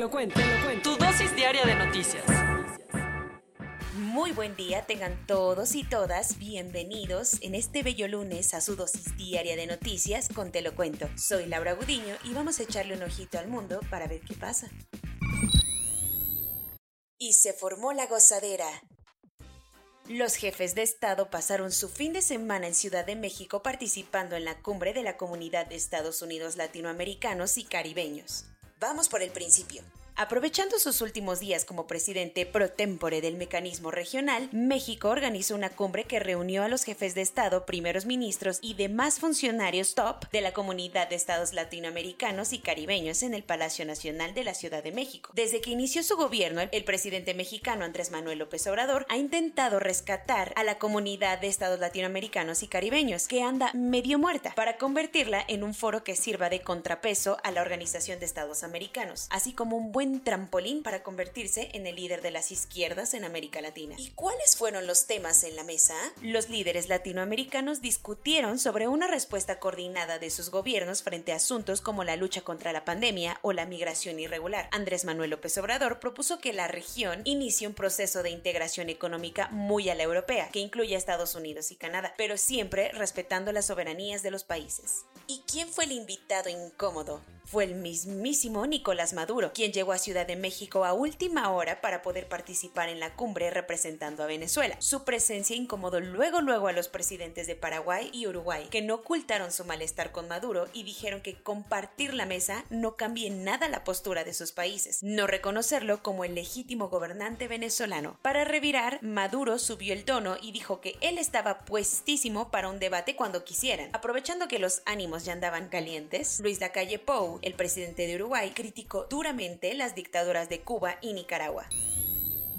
Lo cuento, te lo cuento. Tu dosis diaria de noticias. Muy buen día, tengan todos y todas bienvenidos en este bello lunes a su dosis diaria de noticias con Te lo cuento. Soy Laura Gudiño y vamos a echarle un ojito al mundo para ver qué pasa. Y se formó la gozadera. Los jefes de Estado pasaron su fin de semana en Ciudad de México participando en la cumbre de la Comunidad de Estados Unidos Latinoamericanos y Caribeños. Vamos por el principio. Aprovechando sus últimos días como presidente pro tempore del mecanismo regional, México organizó una cumbre que reunió a los jefes de Estado, primeros ministros y demás funcionarios top de la comunidad de estados latinoamericanos y caribeños en el Palacio Nacional de la Ciudad de México. Desde que inició su gobierno, el presidente mexicano Andrés Manuel López Obrador ha intentado rescatar a la comunidad de estados latinoamericanos y caribeños, que anda medio muerta, para convertirla en un foro que sirva de contrapeso a la Organización de Estados Americanos, así como un buen trampolín para convertirse en el líder de las izquierdas en América Latina. ¿Y cuáles fueron los temas en la mesa? Los líderes latinoamericanos discutieron sobre una respuesta coordinada de sus gobiernos frente a asuntos como la lucha contra la pandemia o la migración irregular. Andrés Manuel López Obrador propuso que la región inicie un proceso de integración económica muy a la europea, que incluya Estados Unidos y Canadá, pero siempre respetando las soberanías de los países. ¿Y quién fue el invitado incómodo? Fue el mismísimo Nicolás Maduro, quien llegó a Ciudad de México a última hora para poder participar en la cumbre representando a Venezuela. Su presencia incomodó luego luego a los presidentes de Paraguay y Uruguay, que no ocultaron su malestar con Maduro y dijeron que compartir la mesa no cambie nada la postura de sus países, no reconocerlo como el legítimo gobernante venezolano. Para revirar, Maduro subió el tono y dijo que él estaba puestísimo para un debate cuando quisieran. Aprovechando que los ánimos ya andaban calientes, Luis Lacalle Pou, el presidente de Uruguay, criticó duramente las dictaduras de Cuba y Nicaragua.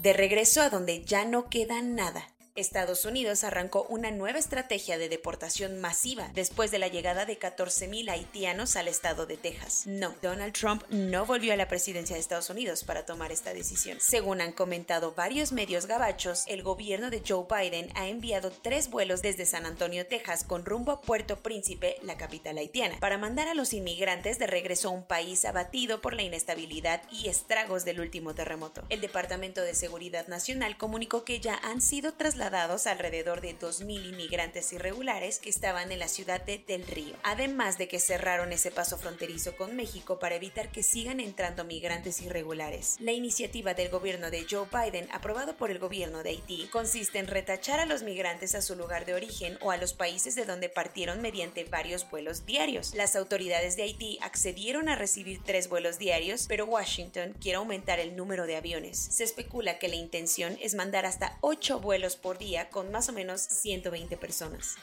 De regreso a donde ya no queda nada. Estados Unidos arrancó una nueva estrategia de deportación masiva después de la llegada de 14.000 haitianos al estado de Texas. No, Donald Trump no volvió a la presidencia de Estados Unidos para tomar esta decisión. Según han comentado varios medios gabachos, el gobierno de Joe Biden ha enviado tres vuelos desde San Antonio, Texas, con rumbo a Puerto Príncipe, la capital haitiana, para mandar a los inmigrantes de regreso a un país abatido por la inestabilidad y estragos del último terremoto. El Departamento de Seguridad Nacional comunicó que ya han sido trasladados alrededor de 2.000 inmigrantes irregulares que estaban en la ciudad de Del Río, además de que cerraron ese paso fronterizo con México para evitar que sigan entrando migrantes irregulares. La iniciativa del gobierno de Joe Biden, aprobado por el gobierno de Haití, consiste en retachar a los migrantes a su lugar de origen o a los países de donde partieron mediante varios vuelos diarios. Las autoridades de Haití accedieron a recibir tres vuelos diarios, pero Washington quiere aumentar el número de aviones. Se especula que la intención es mandar hasta ocho vuelos por día con más o menos 120 personas.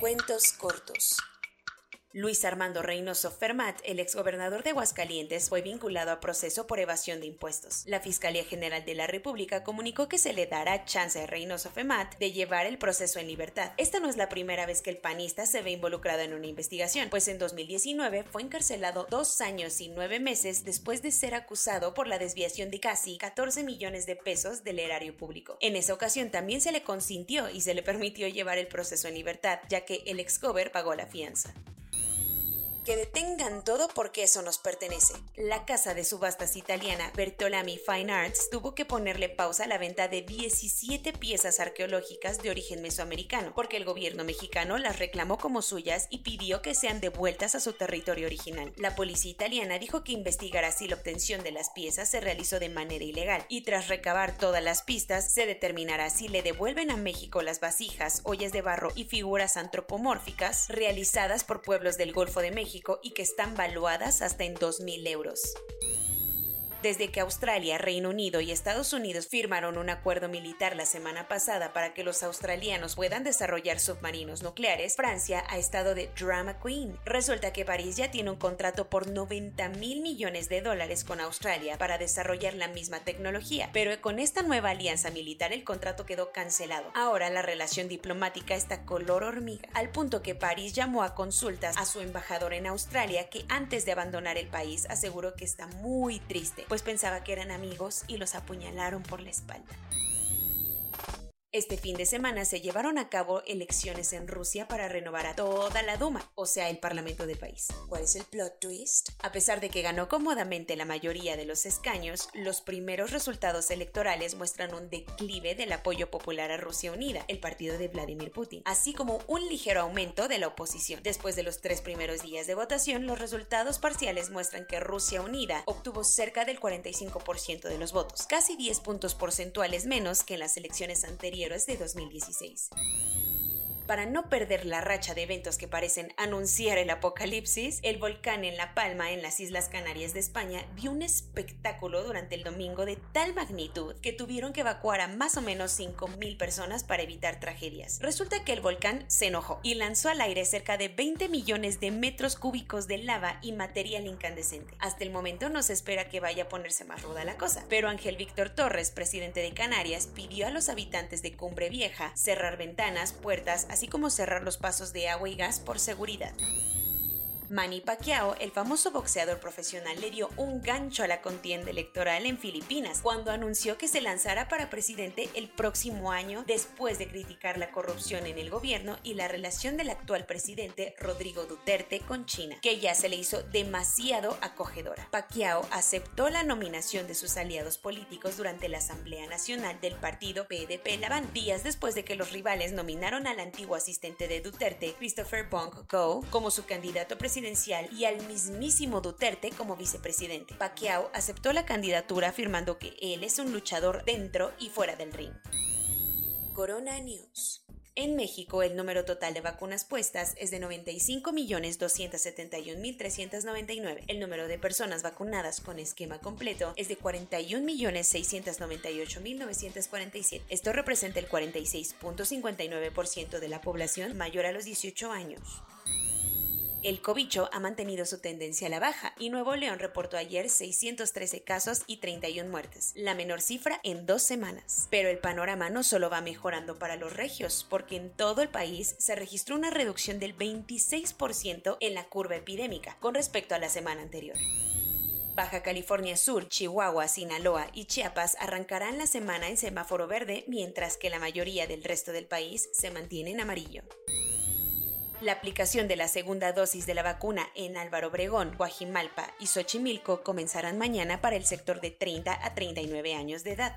Cuentos cortos. Luis Armando Reynoso Fermat, el exgobernador de Aguascalientes, fue vinculado a proceso por evasión de impuestos. La Fiscalía General de la República comunicó que se le dará chance a Reynoso Fermat de llevar el proceso en libertad. Esta no es la primera vez que el panista se ve involucrado en una investigación, pues en 2019 fue encarcelado dos años y nueve meses después de ser acusado por la desviación de casi 14 millones de pesos del erario público. En esa ocasión también se le consintió y se le permitió llevar el proceso en libertad, ya que el excover pagó la fianza que detengan todo porque eso nos pertenece. La casa de subastas italiana Bertolami Fine Arts tuvo que ponerle pausa a la venta de 17 piezas arqueológicas de origen mesoamericano, porque el gobierno mexicano las reclamó como suyas y pidió que sean devueltas a su territorio original. La policía italiana dijo que investigará si la obtención de las piezas se realizó de manera ilegal y tras recabar todas las pistas se determinará si le devuelven a México las vasijas, ollas de barro y figuras antropomórficas realizadas por pueblos del Golfo de México y que están valuadas hasta en 2.000 euros. Desde que Australia, Reino Unido y Estados Unidos firmaron un acuerdo militar la semana pasada para que los australianos puedan desarrollar submarinos nucleares, Francia ha estado de drama queen. Resulta que París ya tiene un contrato por 90 mil millones de dólares con Australia para desarrollar la misma tecnología, pero con esta nueva alianza militar el contrato quedó cancelado. Ahora la relación diplomática está color hormiga, al punto que París llamó a consultas a su embajador en Australia que antes de abandonar el país aseguró que está muy triste, pues pensaba que eran amigos y los apuñalaron por la espalda. Este fin de semana se llevaron a cabo elecciones en Rusia para renovar a toda la Duma, o sea, el parlamento del país. ¿Cuál es el plot twist? A pesar de que ganó cómodamente la mayoría de los escaños, los primeros resultados electorales muestran un declive del apoyo popular a Rusia Unida, el partido de Vladimir Putin, así como un ligero aumento de la oposición. Después de los tres primeros días de votación, los resultados parciales muestran que Rusia Unida obtuvo cerca del 45% de los votos, casi 10 puntos porcentuales menos que en las elecciones anteriores de 2016 para no perder la racha de eventos que parecen anunciar el apocalipsis, el volcán en La Palma, en las Islas Canarias de España, dio un espectáculo durante el domingo de tal magnitud que tuvieron que evacuar a más o menos 5.000 personas para evitar tragedias. Resulta que el volcán se enojó y lanzó al aire cerca de 20 millones de metros cúbicos de lava y material incandescente. Hasta el momento no se espera que vaya a ponerse más ruda la cosa, pero Ángel Víctor Torres, presidente de Canarias, pidió a los habitantes de Cumbre Vieja cerrar ventanas, puertas, así como cerrar los pasos de agua y gas por seguridad. Manny Pacquiao, el famoso boxeador profesional, le dio un gancho a la contienda electoral en Filipinas cuando anunció que se lanzará para presidente el próximo año después de criticar la corrupción en el gobierno y la relación del actual presidente Rodrigo Duterte con China, que ya se le hizo demasiado acogedora. Pacquiao aceptó la nominación de sus aliados políticos durante la Asamblea Nacional del partido PDP Laván, días después de que los rivales nominaron al antiguo asistente de Duterte, Christopher Bong Go, como su candidato presidencial y al mismísimo Duterte como vicepresidente. Pacquiao aceptó la candidatura afirmando que él es un luchador dentro y fuera del ring. Corona News. En México, el número total de vacunas puestas es de 95.271.399. El número de personas vacunadas con esquema completo es de 41.698.947. Esto representa el 46.59% de la población mayor a los 18 años. El cobicho ha mantenido su tendencia a la baja y Nuevo León reportó ayer 613 casos y 31 muertes, la menor cifra en dos semanas. Pero el panorama no solo va mejorando para los regios, porque en todo el país se registró una reducción del 26% en la curva epidémica con respecto a la semana anterior. Baja California Sur, Chihuahua, Sinaloa y Chiapas arrancarán la semana en semáforo verde, mientras que la mayoría del resto del país se mantiene en amarillo. La aplicación de la segunda dosis de la vacuna en Álvaro Obregón, Guajimalpa y Xochimilco comenzarán mañana para el sector de 30 a 39 años de edad.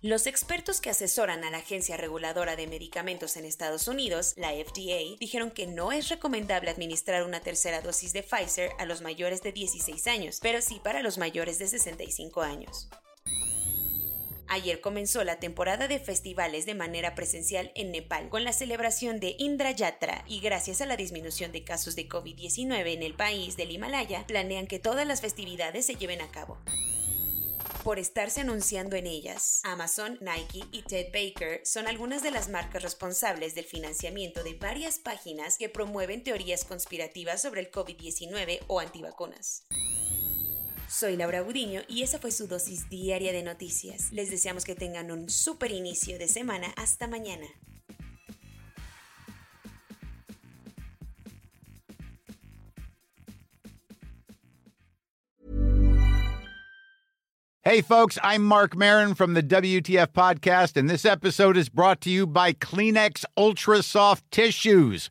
Los expertos que asesoran a la Agencia Reguladora de Medicamentos en Estados Unidos, la FDA, dijeron que no es recomendable administrar una tercera dosis de Pfizer a los mayores de 16 años, pero sí para los mayores de 65 años. Ayer comenzó la temporada de festivales de manera presencial en Nepal con la celebración de Indra Yatra y gracias a la disminución de casos de COVID-19 en el país del Himalaya, planean que todas las festividades se lleven a cabo por estarse anunciando en ellas. Amazon, Nike y Ted Baker son algunas de las marcas responsables del financiamiento de varias páginas que promueven teorías conspirativas sobre el COVID-19 o antivacunas. Soy Laura Gudiño y esa fue su dosis diaria de noticias. Les deseamos que tengan un super inicio de semana. Hasta mañana. Hey, folks, I'm Mark Marin from the WTF Podcast, and this episode is brought to you by Kleenex Ultra Soft Tissues